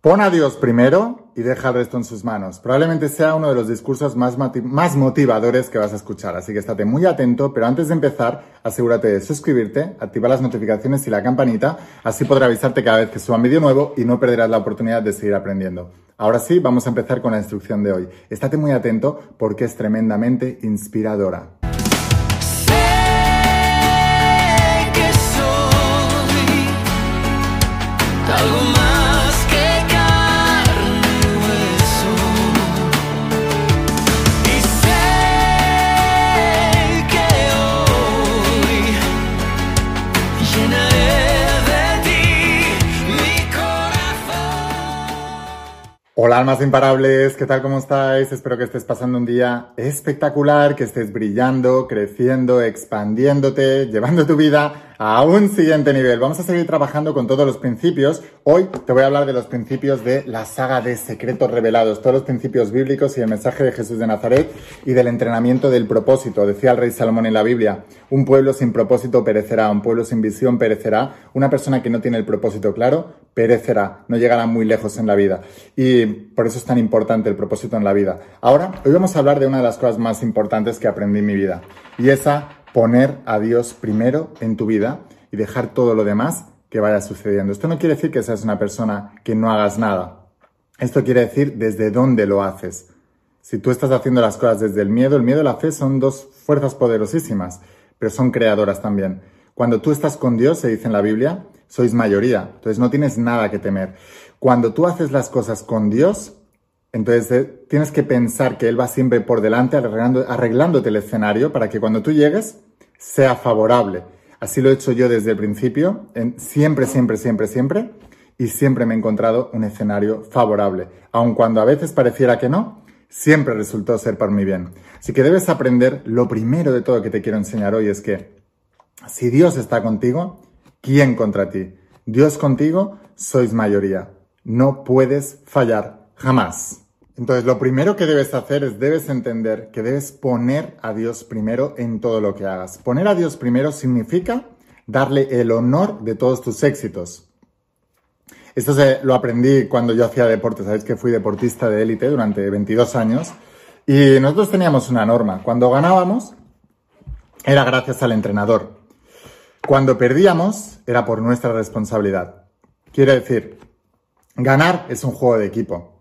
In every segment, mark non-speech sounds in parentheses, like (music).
Pon a Dios primero y deja el resto en sus manos. Probablemente sea uno de los discursos más, más motivadores que vas a escuchar, así que estate muy atento, pero antes de empezar, asegúrate de suscribirte, activar las notificaciones y la campanita, así podré avisarte cada vez que suba un vídeo nuevo y no perderás la oportunidad de seguir aprendiendo. Ahora sí, vamos a empezar con la instrucción de hoy. Estate muy atento porque es tremendamente inspiradora. Almas imparables, ¿qué tal? ¿Cómo estáis? Espero que estés pasando un día espectacular, que estés brillando, creciendo, expandiéndote, llevando tu vida a un siguiente nivel. Vamos a seguir trabajando con todos los principios. Hoy te voy a hablar de los principios de la saga de secretos revelados, todos los principios bíblicos y el mensaje de Jesús de Nazaret y del entrenamiento del propósito. Decía el rey Salomón en la Biblia, un pueblo sin propósito perecerá, un pueblo sin visión perecerá, una persona que no tiene el propósito claro perecerá, no llegará muy lejos en la vida. Y por eso es tan importante el propósito en la vida. Ahora, hoy vamos a hablar de una de las cosas más importantes que aprendí en mi vida y esa poner a Dios primero en tu vida y dejar todo lo demás que vaya sucediendo. Esto no quiere decir que seas una persona que no hagas nada. Esto quiere decir desde dónde lo haces. Si tú estás haciendo las cosas desde el miedo, el miedo y la fe son dos fuerzas poderosísimas, pero son creadoras también. Cuando tú estás con Dios, se dice en la Biblia, sois mayoría, entonces no tienes nada que temer. Cuando tú haces las cosas con Dios, entonces eh, tienes que pensar que Él va siempre por delante arreglándote el escenario para que cuando tú llegues sea favorable. Así lo he hecho yo desde el principio, siempre, siempre, siempre, siempre, y siempre me he encontrado un escenario favorable. Aun cuando a veces pareciera que no, siempre resultó ser por mi bien. Así que debes aprender, lo primero de todo que te quiero enseñar hoy es que si Dios está contigo, ¿quién contra ti? Dios contigo, sois mayoría. No puedes fallar jamás. Entonces, lo primero que debes hacer es, debes entender que debes poner a Dios primero en todo lo que hagas. Poner a Dios primero significa darle el honor de todos tus éxitos. Esto se, lo aprendí cuando yo hacía deporte. Sabéis que fui deportista de élite durante 22 años. Y nosotros teníamos una norma. Cuando ganábamos, era gracias al entrenador. Cuando perdíamos, era por nuestra responsabilidad. Quiere decir, ganar es un juego de equipo.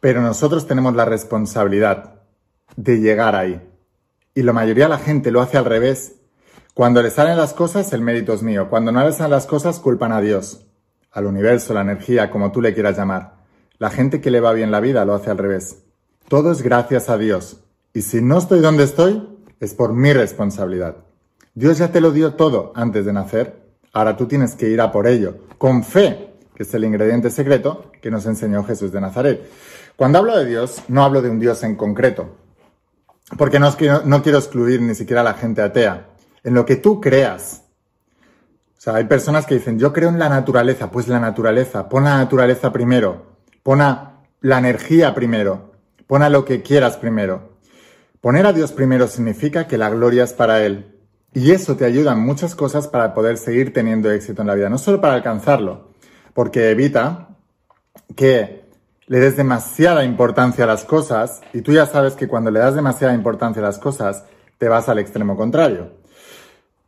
Pero nosotros tenemos la responsabilidad de llegar ahí. Y la mayoría de la gente lo hace al revés. Cuando le salen las cosas, el mérito es mío. Cuando no le salen las cosas, culpan a Dios, al universo, la energía, como tú le quieras llamar. La gente que le va bien la vida lo hace al revés. Todo es gracias a Dios. Y si no estoy donde estoy, es por mi responsabilidad. Dios ya te lo dio todo antes de nacer. Ahora tú tienes que ir a por ello, con fe, que es el ingrediente secreto que nos enseñó Jesús de Nazaret. Cuando hablo de Dios, no hablo de un Dios en concreto, porque no, no quiero excluir ni siquiera a la gente atea. En lo que tú creas. O sea, hay personas que dicen, yo creo en la naturaleza, pues la naturaleza, pon la naturaleza primero, pon a la energía primero, pon a lo que quieras primero. Poner a Dios primero significa que la gloria es para Él. Y eso te ayuda en muchas cosas para poder seguir teniendo éxito en la vida, no solo para alcanzarlo, porque evita que le des demasiada importancia a las cosas y tú ya sabes que cuando le das demasiada importancia a las cosas te vas al extremo contrario.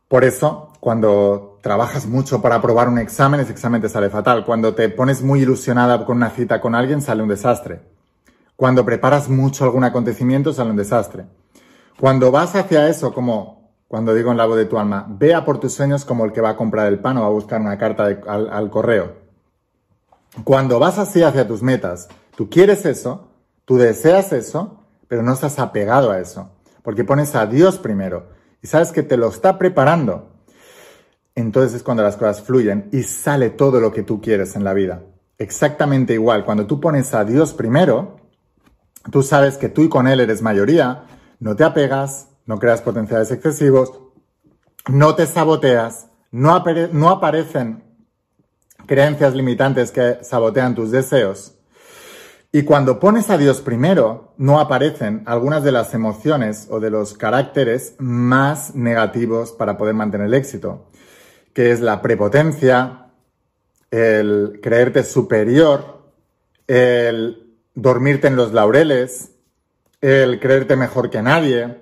Por eso, cuando trabajas mucho para aprobar un examen, ese examen te sale fatal. Cuando te pones muy ilusionada con una cita con alguien, sale un desastre. Cuando preparas mucho algún acontecimiento, sale un desastre. Cuando vas hacia eso, como cuando digo en la voz de tu alma, vea por tus sueños como el que va a comprar el pan o va a buscar una carta al correo. Cuando vas así hacia tus metas, tú quieres eso, tú deseas eso, pero no estás apegado a eso, porque pones a Dios primero y sabes que te lo está preparando. Entonces es cuando las cosas fluyen y sale todo lo que tú quieres en la vida. Exactamente igual, cuando tú pones a Dios primero, tú sabes que tú y con Él eres mayoría, no te apegas, no creas potenciales excesivos, no te saboteas, no, no aparecen creencias limitantes que sabotean tus deseos. Y cuando pones a Dios primero, no aparecen algunas de las emociones o de los caracteres más negativos para poder mantener el éxito, que es la prepotencia, el creerte superior, el dormirte en los laureles, el creerte mejor que nadie,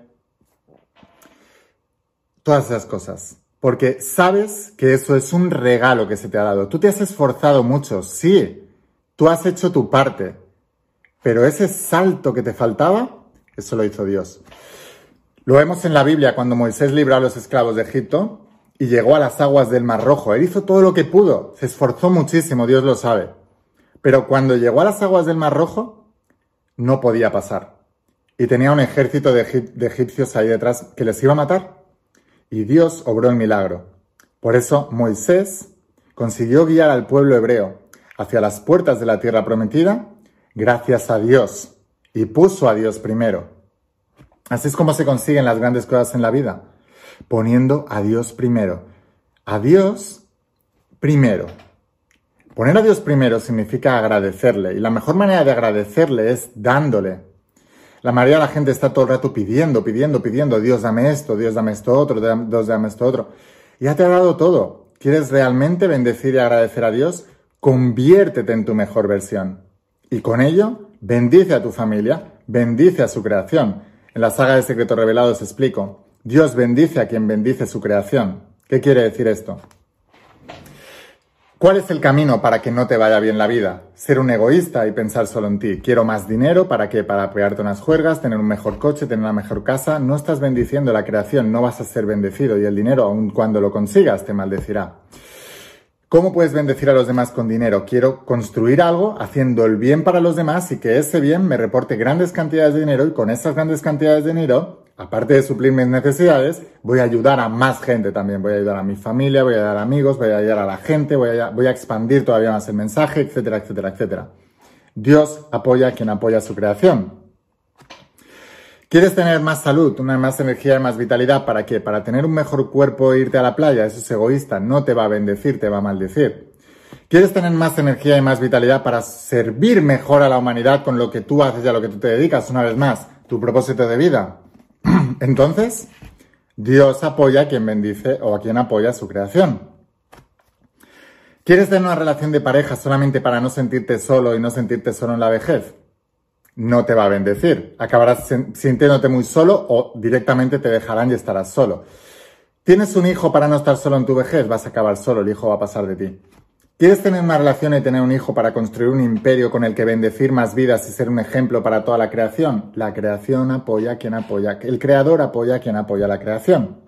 todas esas cosas. Porque sabes que eso es un regalo que se te ha dado. Tú te has esforzado mucho, sí, tú has hecho tu parte, pero ese salto que te faltaba, eso lo hizo Dios. Lo vemos en la Biblia cuando Moisés libró a los esclavos de Egipto y llegó a las aguas del Mar Rojo. Él hizo todo lo que pudo, se esforzó muchísimo, Dios lo sabe. Pero cuando llegó a las aguas del Mar Rojo, no podía pasar. Y tenía un ejército de, egipcios ahí detrás que les iba a matar. Y Dios obró el milagro. Por eso Moisés consiguió guiar al pueblo hebreo hacia las puertas de la tierra prometida gracias a Dios y puso a Dios primero. Así es como se consiguen las grandes cosas en la vida, poniendo a Dios primero. A Dios primero. Poner a Dios primero significa agradecerle y la mejor manera de agradecerle es dándole. La mayoría de la gente está todo el rato pidiendo, pidiendo, pidiendo, Dios dame esto, Dios dame esto otro, Dios dame esto otro. Ya te ha dado todo. ¿Quieres realmente bendecir y agradecer a Dios? Conviértete en tu mejor versión. Y con ello, bendice a tu familia, bendice a su creación. En la saga de Secretos Revelados explico, Dios bendice a quien bendice su creación. ¿Qué quiere decir esto? ¿Cuál es el camino para que no te vaya bien la vida? Ser un egoísta y pensar solo en ti. Quiero más dinero, ¿para qué? Para pegarte unas juergas, tener un mejor coche, tener una mejor casa. No estás bendiciendo la creación, no vas a ser bendecido y el dinero, aun cuando lo consigas, te maldecirá. ¿Cómo puedes bendecir a los demás con dinero? Quiero construir algo haciendo el bien para los demás y que ese bien me reporte grandes cantidades de dinero y con esas grandes cantidades de dinero aparte de suplir mis necesidades, voy a ayudar a más gente también. Voy a ayudar a mi familia, voy a ayudar a amigos, voy a ayudar a la gente, voy a, voy a expandir todavía más el mensaje, etcétera, etcétera, etcétera. Dios apoya a quien apoya su creación. ¿Quieres tener más salud, una más energía y más vitalidad? ¿Para qué? Para tener un mejor cuerpo e irte a la playa. Eso es egoísta. No te va a bendecir, te va a maldecir. ¿Quieres tener más energía y más vitalidad para servir mejor a la humanidad con lo que tú haces y a lo que tú te dedicas? Una vez más, tu propósito de vida. (clears throat) Entonces, Dios apoya a quien bendice o a quien apoya su creación. ¿Quieres tener una relación de pareja solamente para no sentirte solo y no sentirte solo en la vejez? No te va a bendecir. Acabarás sintiéndote muy solo o directamente te dejarán y estarás solo. ¿Tienes un hijo para no estar solo en tu vejez? Vas a acabar solo, el hijo va a pasar de ti. ¿Quieres tener una relación y tener un hijo para construir un imperio con el que bendecir más vidas y ser un ejemplo para toda la creación? La creación apoya a quien apoya, el creador apoya a quien apoya la creación.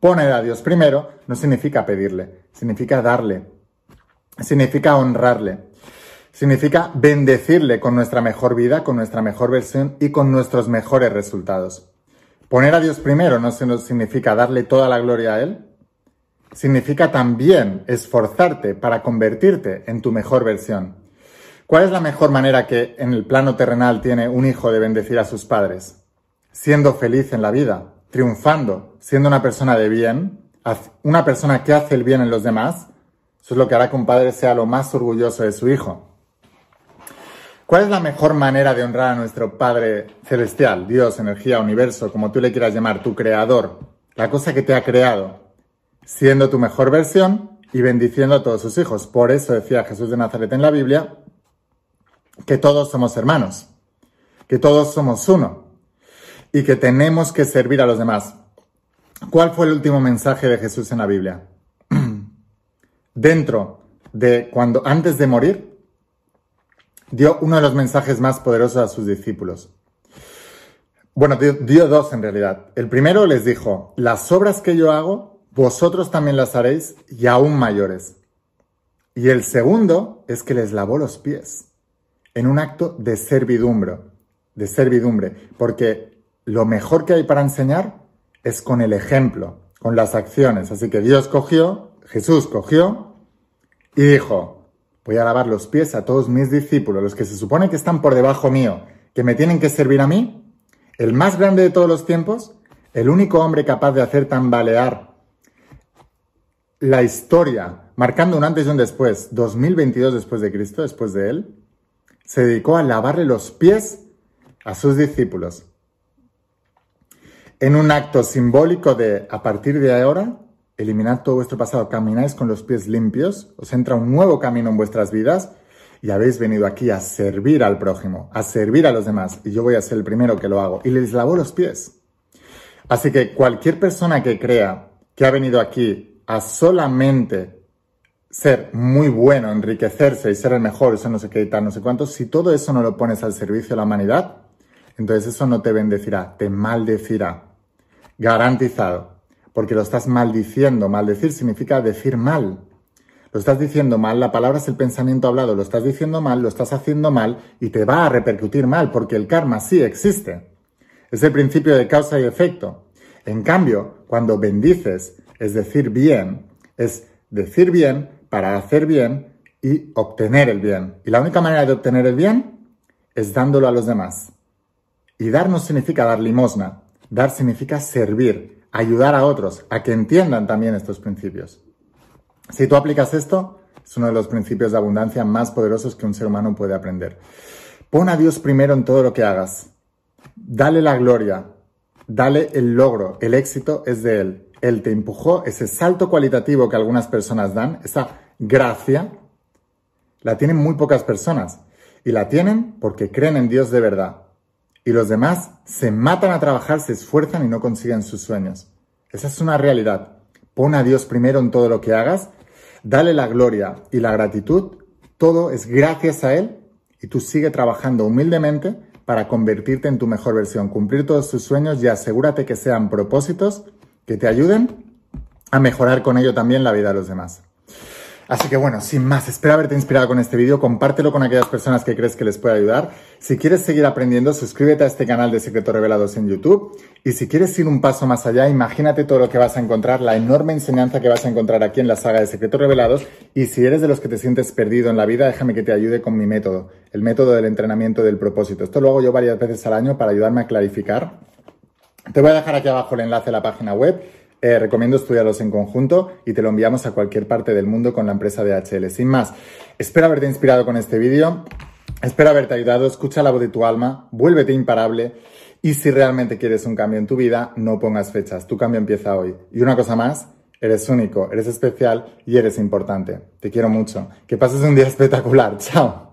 Poner a Dios primero no significa pedirle, significa darle, significa honrarle, significa bendecirle con nuestra mejor vida, con nuestra mejor versión y con nuestros mejores resultados. Poner a Dios primero no significa darle toda la gloria a Él, significa también esforzarte para convertirte en tu mejor versión. ¿Cuál es la mejor manera que en el plano terrenal tiene un hijo de bendecir a sus padres? Siendo feliz en la vida, triunfando, siendo una persona de bien, una persona que hace el bien en los demás. Eso es lo que hará que un padre sea lo más orgulloso de su hijo. ¿Cuál es la mejor manera de honrar a nuestro Padre Celestial, Dios, energía, universo, como tú le quieras llamar, tu creador, la cosa que te ha creado? Siendo tu mejor versión y bendiciendo a todos sus hijos. Por eso decía Jesús de Nazaret en la Biblia que todos somos hermanos, que todos somos uno y que tenemos que servir a los demás. ¿Cuál fue el último mensaje de Jesús en la Biblia? (clears throat) Dentro de cuando antes de morir dio uno de los mensajes más poderosos a sus discípulos. Bueno, dio, dio dos en realidad. El primero les dijo, las obras que yo hago vosotros también las haréis y aún mayores. Y el segundo es que les lavó los pies en un acto de servidumbre, de servidumbre, porque lo mejor que hay para enseñar es con el ejemplo, con las acciones. Así que Dios cogió, Jesús cogió y dijo, voy a lavar los pies a todos mis discípulos, los que se supone que están por debajo mío, que me tienen que servir a mí, el más grande de todos los tiempos, el único hombre capaz de hacer tambalear la historia, marcando un antes y un después, 2022 después de Cristo, después de él, se dedicó a lavarle los pies a sus discípulos. En un acto simbólico de, a partir de ahora, eliminad todo vuestro pasado, camináis con los pies limpios, os entra un nuevo camino en vuestras vidas y habéis venido aquí a servir al prójimo, a servir a los demás, y yo voy a ser el primero que lo hago, y les lavo los pies. Así que cualquier persona que crea que ha venido aquí a solamente ser muy bueno, enriquecerse y ser el mejor, eso no sé qué y tal, no sé cuánto, si todo eso no lo pones al servicio de la humanidad, entonces eso no te bendecirá, te maldecirá. Garantizado. Porque lo estás maldiciendo. Maldecir significa decir mal. Lo estás diciendo mal, la palabra es el pensamiento hablado, lo estás diciendo mal, lo estás haciendo mal y te va a repercutir mal porque el karma sí existe. Es el principio de causa y efecto. En cambio, cuando bendices, es decir bien, es decir bien para hacer bien y obtener el bien. Y la única manera de obtener el bien es dándolo a los demás. Y dar no significa dar limosna, dar significa servir, ayudar a otros a que entiendan también estos principios. Si tú aplicas esto, es uno de los principios de abundancia más poderosos que un ser humano puede aprender. Pon a Dios primero en todo lo que hagas. Dale la gloria, dale el logro, el éxito es de Él. Él te empujó ese salto cualitativo que algunas personas dan, esa gracia, la tienen muy pocas personas. Y la tienen porque creen en Dios de verdad y los demás se matan a trabajar, se esfuerzan y no consiguen sus sueños. Esa es una realidad. Pon a Dios primero en todo lo que hagas, dale la gloria y la gratitud, todo es gracias a Él y tú sigue trabajando humildemente para convertirte en tu mejor versión, cumplir todos tus sueños y asegúrate que sean propósitos que te ayuden a mejorar con ello también la vida de los demás. Así que bueno, sin más, espero haberte inspirado con este vídeo, compártelo con aquellas personas que crees que les puede ayudar. Si quieres seguir aprendiendo, suscríbete a este canal de Secretos Revelados en YouTube. Y si quieres ir un paso más allá, imagínate todo lo que vas a encontrar, la enorme enseñanza que vas a encontrar aquí en la saga de Secretos Revelados. Y si eres de los que te sientes perdido en la vida, déjame que te ayude con mi método, el método del entrenamiento del propósito. Esto lo hago yo varias veces al año para ayudarme a clarificar. Te voy a dejar aquí abajo el enlace a la página web eh, recomiendo estudiarlos en conjunto y te lo enviamos a cualquier parte del mundo con la empresa DHL. Sin más, espero haberte inspirado con este vídeo, espero haberte ayudado, escucha la voz de tu alma, vuélvete imparable y si realmente quieres un cambio en tu vida, no pongas fechas, tu cambio empieza hoy. Y una cosa más, eres único, eres especial y eres importante. Te quiero mucho. Que pases un día (laughs) espectacular. Chao.